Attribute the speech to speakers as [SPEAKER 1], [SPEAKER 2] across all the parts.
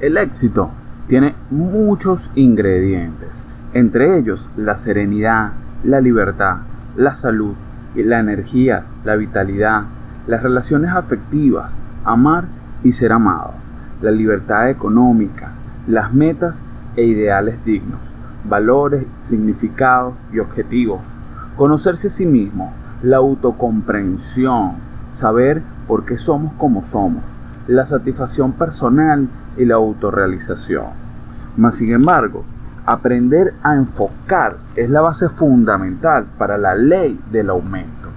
[SPEAKER 1] El éxito tiene muchos ingredientes, entre ellos la serenidad, la libertad, la salud, la energía, la vitalidad, las relaciones afectivas, amar y ser amado, la libertad económica, las metas e ideales dignos, valores, significados y objetivos, conocerse a sí mismo, la autocomprensión, saber por qué somos como somos, la satisfacción personal y la autorrealización. Mas, sin embargo, aprender a enfocar es la base fundamental para la ley del aumento.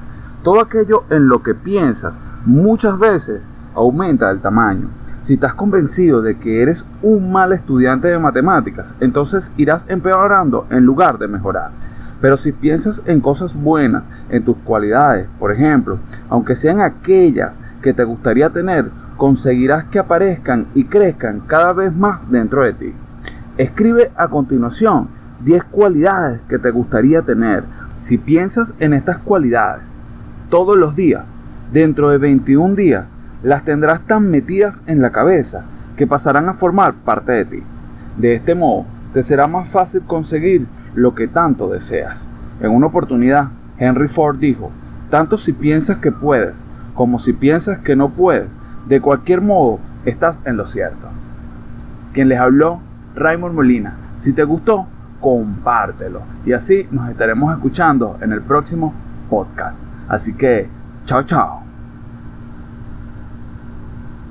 [SPEAKER 1] Todo aquello en lo que piensas muchas veces aumenta el tamaño. Si estás convencido de que eres un mal estudiante de matemáticas, entonces irás empeorando en lugar de mejorar. Pero si piensas en cosas buenas, en tus cualidades, por ejemplo, aunque sean aquellas que te gustaría tener, conseguirás que aparezcan y crezcan cada vez más dentro de ti. Escribe a continuación 10 cualidades que te gustaría tener. Si piensas en estas cualidades todos los días, dentro de 21 días, las tendrás tan metidas en la cabeza que pasarán a formar parte de ti. De este modo, te será más fácil conseguir lo que tanto deseas. En una oportunidad, Henry Ford dijo, tanto si piensas que puedes como si piensas que no puedes, de cualquier modo estás en lo cierto. Quien les habló, Raymond Molina. Si te gustó, compártelo. Y así nos estaremos escuchando en el próximo podcast. Así que, chao, chao.